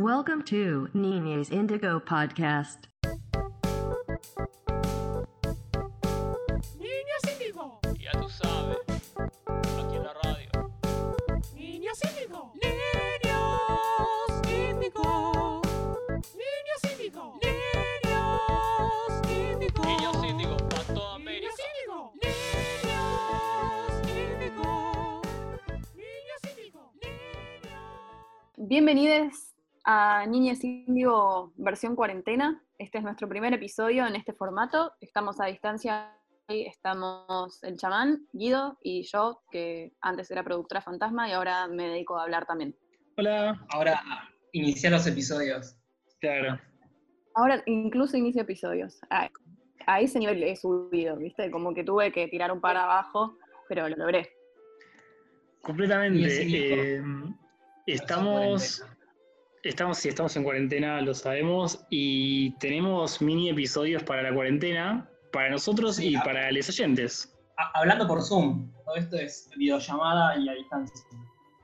Welcome to Nina's Indigo Podcast. Niños Índigo, Ya tú sabes, aquí en la radio. niños Índigo, niños Índigo, niños Índigo, niños Índigo, Niños Índigo, para toda América. niños Índigo, niños Índigo, niños. Bienvenidos a Niñez Índigo versión cuarentena. Este es nuestro primer episodio en este formato. Estamos a distancia. Hoy Estamos el chamán, Guido y yo, que antes era productora fantasma y ahora me dedico a hablar también. Hola, Ahora iniciar los episodios. claro. Ahora incluso inicio episodios. A, a ese nivel he subido, ¿viste? Como que tuve que tirar un par abajo, pero lo logré. Completamente. Y eh, estamos, estamos, sí, estamos en cuarentena, lo sabemos, y tenemos mini episodios para la cuarentena, para nosotros Sí, y ah. para los oyentes. Ha- hablando por Zoom. Todo esto es videollamada y a distancia.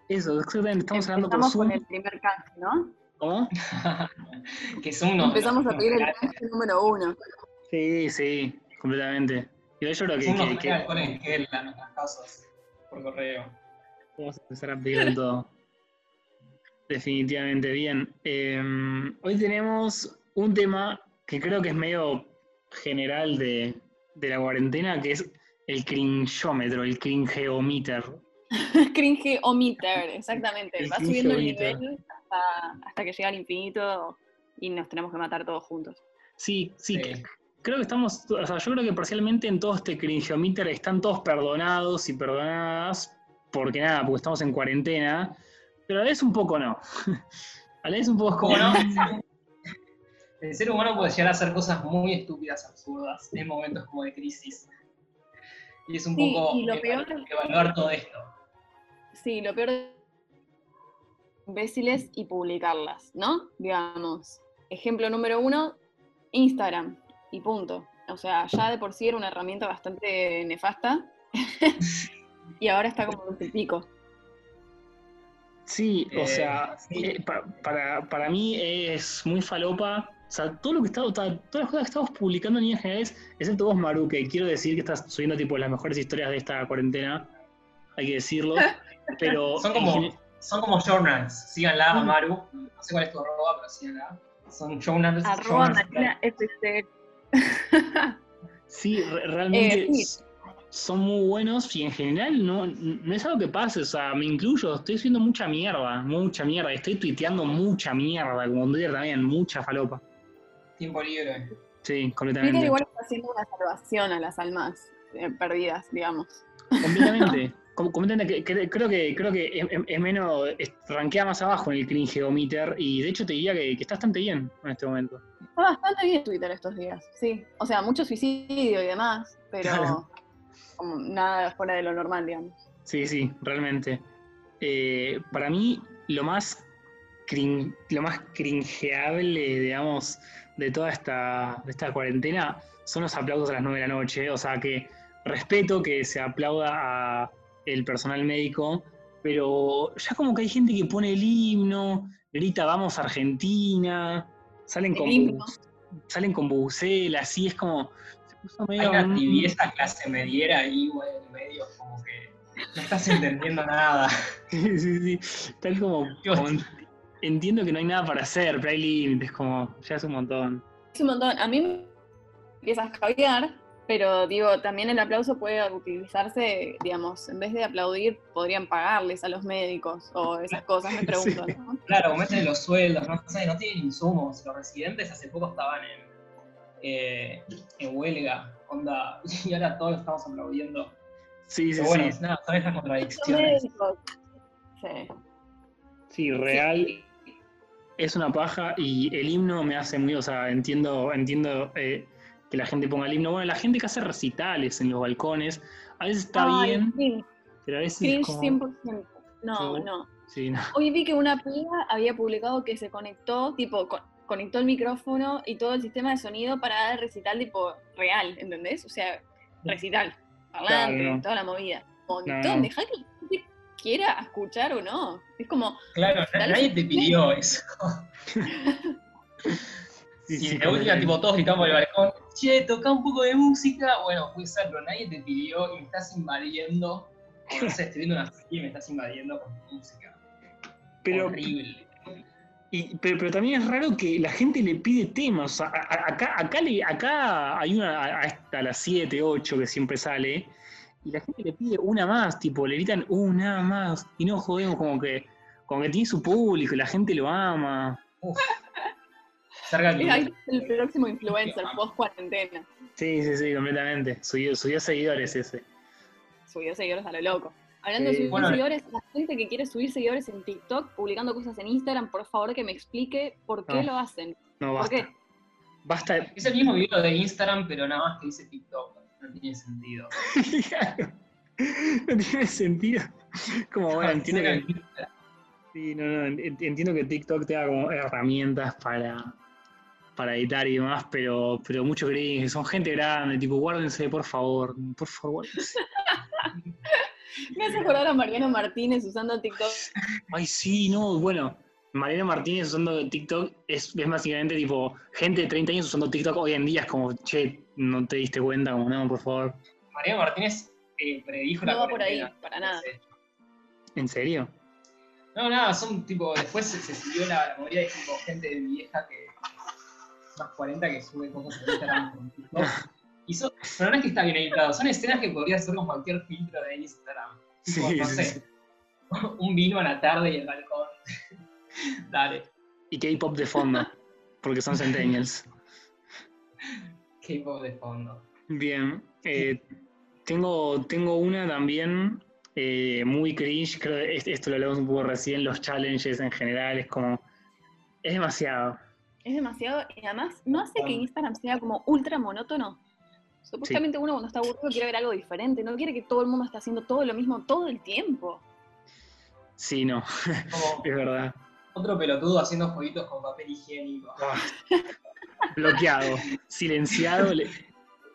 Eso, exactamente, estamos hablando por Empezamos Zoom. con el primer canje, ¿no? ¿Cómo? que Zoom nos, Empezamos nos- a pedir el nos canje número uno. Sí, sí, completamente. Y yo creo que, Zoom que- que en gel a nuestras casas por correo. vamos a empezar a pedir todo. Definitivamente bien. Eh, hoy tenemos un tema que creo que es medio general de, de la cuarentena, que es el cringeómetro, el cringeometer. Cringe ometer, exactamente. El Va subiendo el nivel hasta, hasta que llega al infinito y nos tenemos que matar todos juntos. Sí, sí, Sí. creo que estamos, o sea, yo creo que parcialmente en todo este cringeometer están todos perdonados y perdonadas, porque nada, porque estamos en cuarentena, pero a la vez un poco no. A la vez un poco es como, ¿Cómo no? El ser humano puede llegar a hacer cosas muy estúpidas, absurdas, en momentos como de crisis. Y es un Sí, poco y lo eva- peor- evaluar todo esto. Sí, lo peor es imbéciles y publicarlas, ¿no? Digamos, ejemplo número uno, Instagram y punto. O sea, ya de por sí era una herramienta bastante nefasta y ahora está como en el pico. Sí, o Eh, sea, sí. eh, pa- para, para mí es muy falopa. O sea, todo lo que está, todas las cosas que estamos publicando en líneas generales, excepto vos, Maru, que quiero decir que estás subiendo tipo las mejores historias de esta cuarentena, hay que decirlo. Pero Son como, son como journals. Síganla, Mm. Maru. No sé cuál es tu arroba, pero síganla. Son journals. Arroba journals. Marina FC. sí, re- realmente Eh, sí. Son muy buenos y en general no, no es algo que pase. O sea, me incluyo, estoy haciendo mucha mierda, mucha mierda. Estoy tuiteando mucha mierda, como en Twitter también, mucha falopa. Tiempo libre. Sí, Twitter completamente. igual está haciendo una salvación a las almas eh, perdidas, digamos. Completamente. Com- completamente, que- que- creo que, creo que es, menos, es- rankea más abajo en el cringeometer y de hecho te diría que, que está bastante bien en este momento. Está bastante bien Twitter estos días, sí. O sea, mucho suicidio y demás, pero Claro. Como nada fuera de lo normal, digamos. Sí, sí, realmente. Eh, para mí, lo más, lo más cringeable, digamos, de toda esta, de esta cuarentena son los aplausos a las 9 de la noche. O sea, que respeto que se aplauda a el personal médico, pero ya como que hay gente que pone el himno, grita vamos Argentina, salen El con, himno. salen con bucelas, así es como... Puso Hay medio... una tibieza clase mediera ahí, güey, en medio, como que no estás entendiendo nada. Sí, sí, sí. Tal como, entiendo que no hay nada para hacer, pero hay límites, como ya es un montón. Es un montón. A mí me empieza a escabear, pero digo, también el aplauso puede utilizarse, digamos, en vez de aplaudir, podrían pagarles a los médicos o esas cosas, me pregunto, Sí. ¿no? Claro, aumenten los sueldos, no sé, no tienen insumos. Los residentes hace poco estaban en, eh, en huelga, onda, y ahora todos estamos aplaudiendo. Sí, sí, Pero bueno, sí. nada, son contradicciones. Sí. Sí, real. Es una paja y el himno me hace muy, o sea, entiendo, entiendo eh, que la gente ponga el himno. Bueno, la gente que hace recitales en los balcones, a veces está Ay, bien, pero a veces cringe es como... 100%. No, Sí. no. Sí, no. Hoy vi que una piba había publicado que se conectó, tipo, con- conectó el micrófono y todo el sistema de sonido para dar el recital tipo real, ¿entendés? O sea, recital, parlante, Claro, no. toda la movida. Un montón, No, no. dejá que la gente quiera escuchar o no. Es como, Claro, nadie te pidió eso. Sí, Si sí, de última, tipo, todos gritamos el balcón, che, toca un poco de música, bueno, puede ser, pero nadie te pidió y me estás invadiendo. O no sé, estoy viendo una serie y me estás invadiendo con tu música. Pero, Horrible. Y- pero, pero también es raro que la gente le pide temas. O sea, a- a- acá, acá, le- acá hay una a, a esta, a las 7, 8 que siempre sale, y la gente le pide una más, tipo, le gritan una más, y no jodemos como que, como que tiene su público, y la gente lo ama. Es ahí el próximo influencer post cuarentena. Sí, sí, sí, completamente. Subió, subió seguidores ese. Subió seguidores a lo loco. Hablando de subir Bueno, seguidores, la gente que quiere subir seguidores en TikTok, publicando cosas en Instagram, por favor que me explique por qué No. lo hacen. No, ¿Por basta. qué? Basta. Es el mismo video de Instagram, pero nada más que dice TikTok. No tiene sentido. no tiene sentido. Como bueno, entiendo que, sí, no, no, en- entiendo que TikTok te da como herramientas para, para editar y demás, pero, pero mucho cringe, son gente grande, tipo, guárdense, por favor, por favor, guárdense. Me hace acordar a Mariano Martínez usando TikTok. Ay, sí, no, bueno, Mariana Martínez usando TikTok es, es básicamente tipo, gente de 30 años usando TikTok hoy en día es como, che, no te diste cuenta, como, no, por favor. Mariano Martínez eh, predijo la No va por ahí, para nada. ¿En serio? No, nada, son tipo, después se, se siguió la, la mayoría de tipo, gente vieja que más 40 que sube cosas en Instagram con TikTok. Y son, pero no es que está bien editado, son escenas que podría ser con cualquier filtro de Instagram. Tipo, Sí, no sí, sé, sí. un vino a la tarde y el balcón. Dale, Y K-pop de fondo, porque son centennials. K-pop de fondo. Bien, eh, tengo, tengo una también eh, muy cringe, creo que es- esto lo hablamos un poco recién, los challenges en general, es como, es demasiado. Es demasiado, y además no hace que Instagram sea como ultra monótono. Supuestamente uno cuando está aburrido quiere ver algo diferente, no quiere que todo el mundo esté haciendo todo lo mismo todo el tiempo. Sí, no, Como es verdad. otro pelotudo haciendo jueguitos con papel higiénico. Ah, bloqueado, silenciado, le,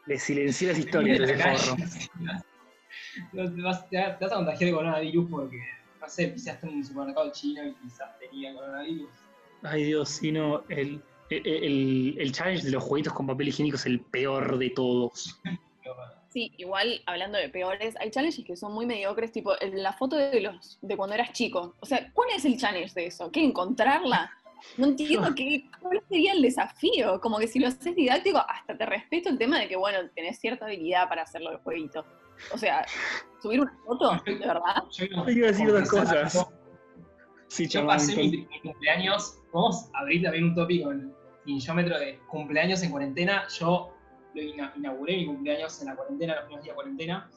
le silencié las historias de ese forro. No, te, vas, te a contagiar de coronavirus porque, no sé, pisaste en un supermercado chino y quizás tenía coronavirus. Ay Dios, sí, no, el, el, el- el challenge de los jueguitos con papel higiénico es el peor de todos. Sí, igual hablando de peores, hay challenges que son muy mediocres, tipo la foto de los de cuando eras chico. O sea, ¿cuál es el challenge de eso? ¿Qué encontrarla? No entiendo qué, cuál sería el desafío. Como que si lo haces didáctico, hasta te respeto el tema de que, bueno, tenés cierta habilidad para hacerlo el jueguito. O sea, subir una foto, de verdad. yo quiero Hay que decir dos cosas. Sí, Yo pasé mi cumpleaños, vamos a abrir también un tópico en Ninjómetro de cumpleaños en cuarentena. Yo lo ina- inauguré mi cumpleaños en la cuarentena, los primeros días de cuarentena,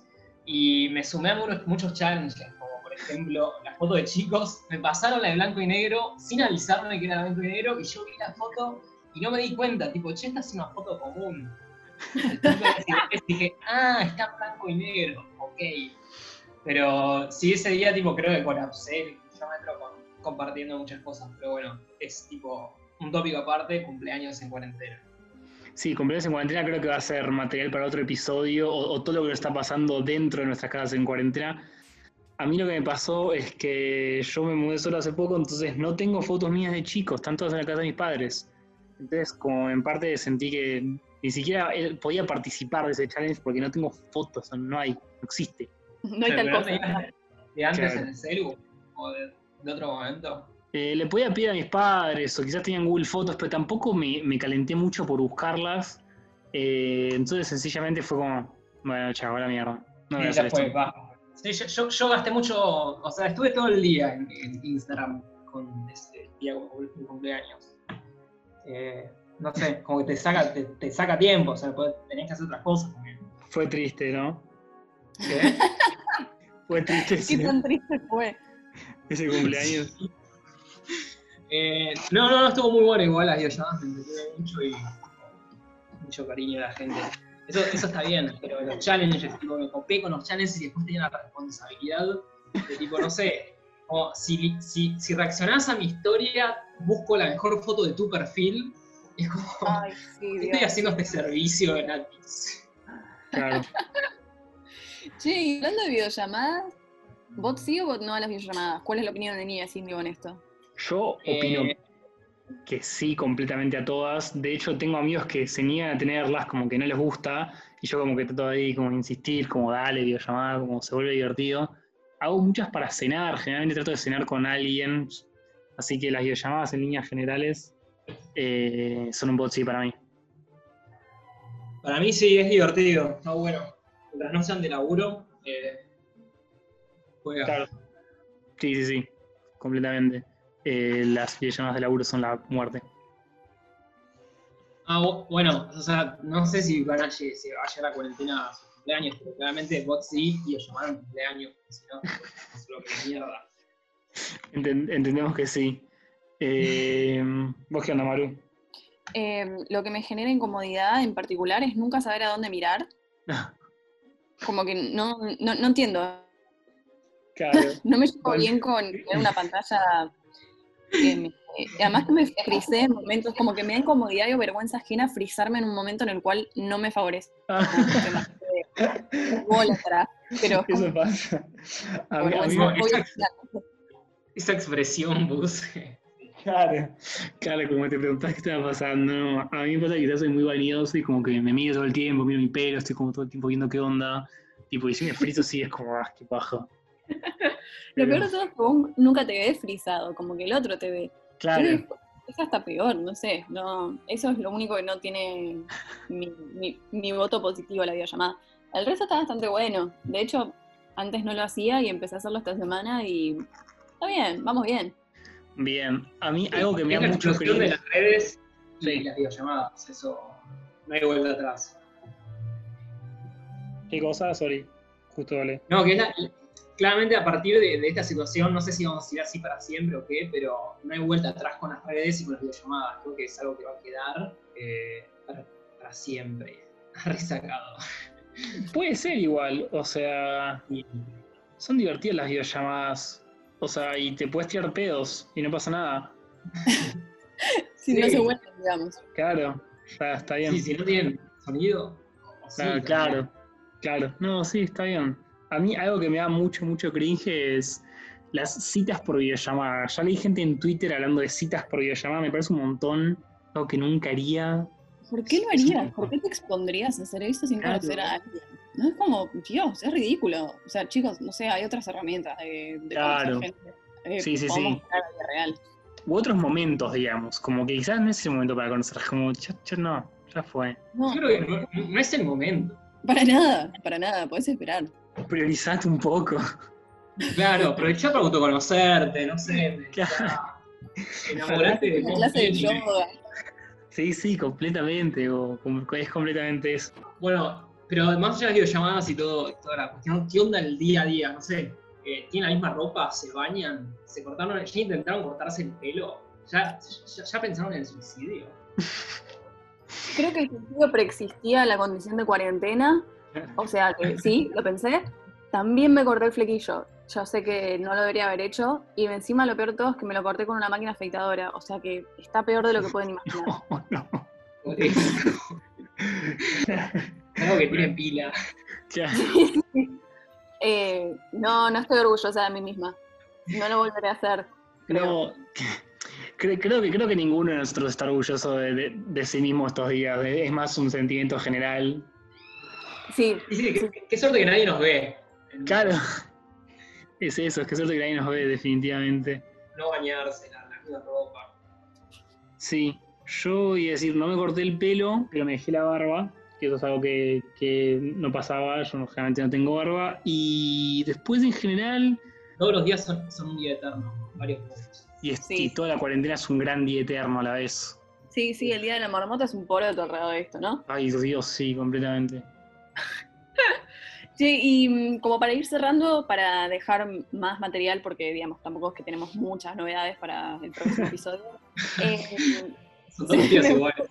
y me sumé a muchos, muchos challenges, como por ejemplo la foto de chicos. Me pasaron la de blanco y negro sin avisarme que era blanco y negro, y yo vi la foto y no me di cuenta, tipo, che, esta es una foto común. Entonces dije, ah, está blanco y negro, ok. Pero sí, ese día, tipo, creo que colapsé kilómetro con- compartiendo muchas cosas. Pero bueno, es tipo un tópico aparte, cumpleaños en cuarentena. Sí, cumpleaños en cuarentena creo que va a ser material para otro episodio o, o todo lo que nos está pasando dentro de nuestras casas en cuarentena. A mí lo que me pasó es que yo me mudé solo hace poco, entonces no tengo fotos mías de chicos, están todas en la casa de mis padres. Entonces, como en parte sentí que ni siquiera podía participar de ese challenge porque no tengo fotos, no hay, no existe. No hay tal cosa. de antes Claro. en el celu o de, de otro momento. Eh, le podía pedir a mis padres, o quizás tenían Google Fotos, pero tampoco me, me calenté mucho por buscarlas. Eh, entonces, sencillamente fue como, bueno, chao, la mierda. No voy a Sí, hacer ya fue, esto. va. Sí, yo, yo- yo gasté mucho, o sea, estuve todo el día en, en Instagram con ese día mi cumpleaños. Eh, no sé, como que te saca, te, te saca tiempo, o sea, tenés que hacer otras cosas también. Fue triste, ¿no? ¿Qué? Fue triste Qué tan triste fue. ese cumpleaños. Eh, no, no, no, estuvo muy bueno igual las videollamadas, me entretuve mucho y mucho cariño de la gente. Eso, eso está bien, pero los challenges, tipo, me copé con los challenges y después tenía la responsabilidad de tipo, no sé, como si, si, si reaccionás a mi historia, busco la mejor foto de tu perfil. Y es como, Ay, sí, ¿qué Dios. estoy haciendo este servicio gratis? Claro. Che, y hablando de videollamadas, ¿Vos sí o vos no a las videollamadas? ¿Cuál es la opinión de Niña Cindy en esto? Yo opino Eh, que sí, completamente a todas. De hecho, tengo amigos que se niegan a tenerlas, como que no les gusta, y yo como que trato ahí como de insistir, como dale, videollamada, como se vuelve divertido. Hago muchas para cenar, generalmente trato de cenar con alguien, así que las videollamadas en líneas generales eh, son un bot sí para mí. Para mí sí, es divertido, está bueno. Mientras no sean de laburo, eh, juega. Claro. Sí, sí, sí, completamente. Eh, las videollamadas de laburo son la muerte. Ah, bu- bueno, o sea, no sé si van a lle- si va a llegar la cuarentena a sus cumpleaños, pero claramente bot sí y os llamaron cumpleaños, si no, es lo que mierda. Enten- entendemos que sí. Eh, ¿Vos qué onda, Maru? Eh, lo que me genera incomodidad en particular es nunca saber a dónde mirar. Como que no, no, no entiendo. Claro. No me llevo bien con tener una pantalla. Que me- además que me frisé en momentos, como que me da incomodidad y vergüenza ajena frizarme en un momento en el cual no me favorece. Bola atrás, pero como Eso pasa. A mí, a mí vergüenza, me- voy a exacto. Esa expresión, Bus. Claro, claro, como te preguntás qué estaba pasando. A mí me pasa que quizás soy muy vanidoso y como que me miro todo el tiempo, miro mi pelo, estoy como todo el tiempo viendo qué onda. Tipo, y si me friso, sí es como, ah, qué paja. Lo peor de todo es que vos nunca te ves frisado, como que el otro te ve. Claro, Entonces, es hasta peor, no sé. No, eso es lo único que no tiene mi, mi- mi voto positivo a la videollamada. El resto está bastante bueno. De hecho, antes no lo hacía y empecé a hacerlo esta semana y está bien, vamos bien. bien. A mí algo que me Es la mucho explosión de las redes y Sí. las videollamadas, eso no hay vuelta atrás. ¿Qué cosa? Sorry, justo vale. No, que es la- claramente a partir de, de esta situación, no sé si vamos a ir así para siempre o qué, pero no hay vuelta atrás con las redes y con las videollamadas. Creo que es algo que va a quedar eh, para, para siempre. Resacado. Puede ser igual, o sea, son divertidas las videollamadas. O sea, y te puedes tirar pedos y no pasa nada. Si no se vuelve, digamos. Claro, está, está bien. Sí, si no tienen sonido. o sí, Claro, claro, claro. No, sí, está bien. A mí algo que me da mucho, mucho cringe es las citas por videollamada. Ya leí gente en Twitter hablando de citas por videollamada, me parece un montón, algo que nunca haría. ¿Por qué lo harías? ¿Por qué te expondrías a hacer eso sin Claro. conocer a alguien? No es como, Dios, es ridículo. O sea, chicos, no sé, hay otras herramientas de, de Claro. conocer gente. Eh, Sí, sí, sí. real. U otros momentos, digamos, como que quizás no es el momento para conocer, como, ya, ya no, ya fue. No, Yo creo que no, no es el momento. para nada, para nada, podés esperar. Priorizate un poco. Claro, aprovechá para autoconocerte, no sé. Claro. Enamorate de vos clase de yoga. Sí, sí, completamente, o es completamente eso. Bueno, pero más allá de las videollamadas y todo, toda la cuestión, ¿qué onda el día a día? No sé, eh, ¿tienen la misma ropa? ¿Se bañan? ¿Se cortaron? ¿Ya intentaron cortarse el pelo? ¿Ya, ya, ya pensaron en el suicidio? Creo que el suicidio preexistía la condición de cuarentena, o sea que sí, lo pensé. También me corté el flequillo. Yo sé que no lo debería haber hecho. Y encima lo peor de todo es que me lo corté con una máquina afeitadora. O sea que está peor de lo que pueden imaginar. No, no. Por eso. Algo que tiene pila. Ya. Eh, no, no estoy orgullosa de mí misma. No lo volveré a hacer. creo. No, cre- creo, que, creo que ninguno de nosotros está orgulloso de, de- de sí mismo estos días. Es más un sentimiento general. Sí, Y sí, qué, qué suerte que nadie nos ve. Claro. Es eso, es que suerte que nadie nos ve, definitivamente. No bañarse, la, la misma ropa. Sí, yo voy a decir, no me corté el pelo, pero me dejé la barba, que eso es algo que, que no pasaba, yo no- generalmente no tengo barba. Y después en general, Todos los días son, son un día eterno, varios puntos. y, es- Sí. y toda la cuarentena es un gran día eterno a la vez. sí, sí, el día de la marmota es un poroto alrededor de esto, ¿no? Ay, Dios, sí, completamente. Sí, y mm, como para ir cerrando, para dejar más material, porque digamos, tampoco es que tenemos muchas novedades para el próximo episodio. eh, Son todos días iguales.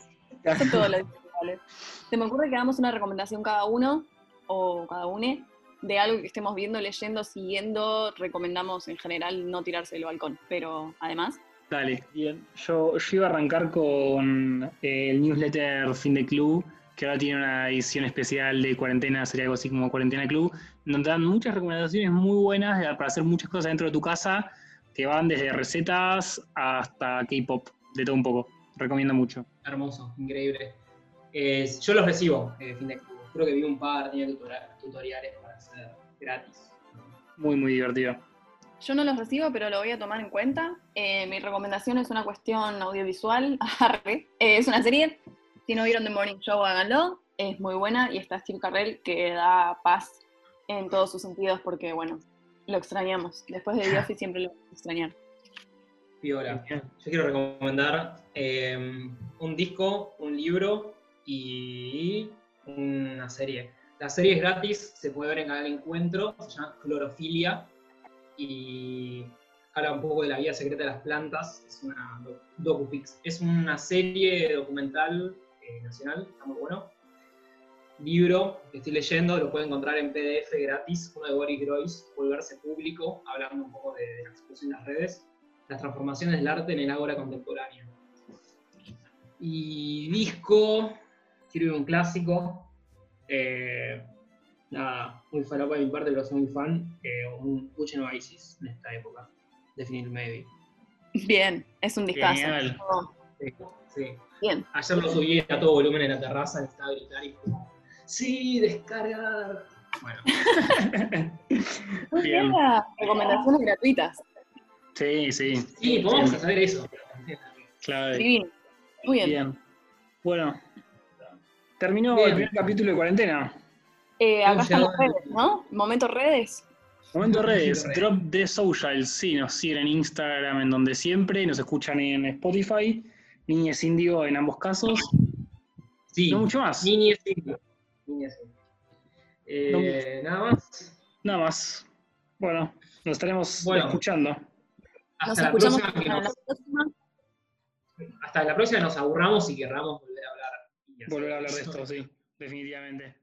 son todos los días iguales. Se me ocurre que hagamos una recomendación cada uno, o cada une, de algo que estemos viendo, leyendo, siguiendo. Recomendamos en general no tirarse del balcón, pero además. Dale, bien. Yo, yo iba a arrancar con eh, el newsletter Fin de Club, que ahora tiene una edición especial de cuarentena, sería algo así como Cuarentena Club, donde dan muchas recomendaciones muy buenas de- para hacer muchas cosas dentro de tu casa, que van desde recetas hasta K-pop, de todo un poco. Recomiendo mucho. Hermoso, increíble. Eh, yo los recibo, eh, fin de club. Creo que vi un par, tenía tutoriales para hacer gratis. Muy, muy divertido. Yo no los recibo, pero lo voy a tomar en cuenta. Eh, mi recomendación es una cuestión audiovisual. Eh, es una serie. Si no vieron The Morning Show, háganlo. Es muy buena y está Steve Carrell que da paz en todos sus sentidos porque, bueno, lo extrañamos. Después de The Office siempre lo vamos a extrañar. Piola. Yo quiero recomendar eh, un disco, un libro y una serie. La serie es gratis, se puede ver en Canal Encuentro, se llama Clorofilia y habla un poco de la vida secreta de las plantas. Es una doc- docupix. Es una serie documental eh, nacional, está muy bueno. Libro que estoy leyendo, lo pueden encontrar en PDF gratis, uno de Boris Groys, Volverse Público, hablando un poco de, de la exposición en las redes las transformaciones del arte en el ágora contemporánea. Y disco, quiero ir un clásico. eh, nada, muy falopa de mi parte, pero soy muy fan. eh, un Puchen Oasis en esta época. Definir Maybe. Bien, es un discazo. Genial. Oh, Sí, sí. Bien. Ayer lo subí a todo volumen en la terraza, necesitaba gritar y como, ¡Sí, descargar! Bueno, Muy Bien. bien. Recomendaciones gratuitas. Sí, sí. sí, podemos hacer eso. Clave. Divino. Muy bien. Bien. Bueno, terminó Bien. el primer capítulo de cuarentena. Eh, acá están las redes, ¿no? Momento redes. Momento redes, Redes. Drop the Socials, sí, nos siguen en Instagram, en donde siempre, nos escuchan en Spotify, Niñez Indio en ambos casos, Sí, no mucho más, Niñez Indio. Niñez Indio. Eh, Nada más. nada más. Bueno, nos estaremos Bueno. escuchando. Nos Hasta la, escuchamos próxima que para nos, la próxima. hasta la próxima nos aburramos y querramos volver a hablar. Volver a hablar de esto, sí, definitivamente.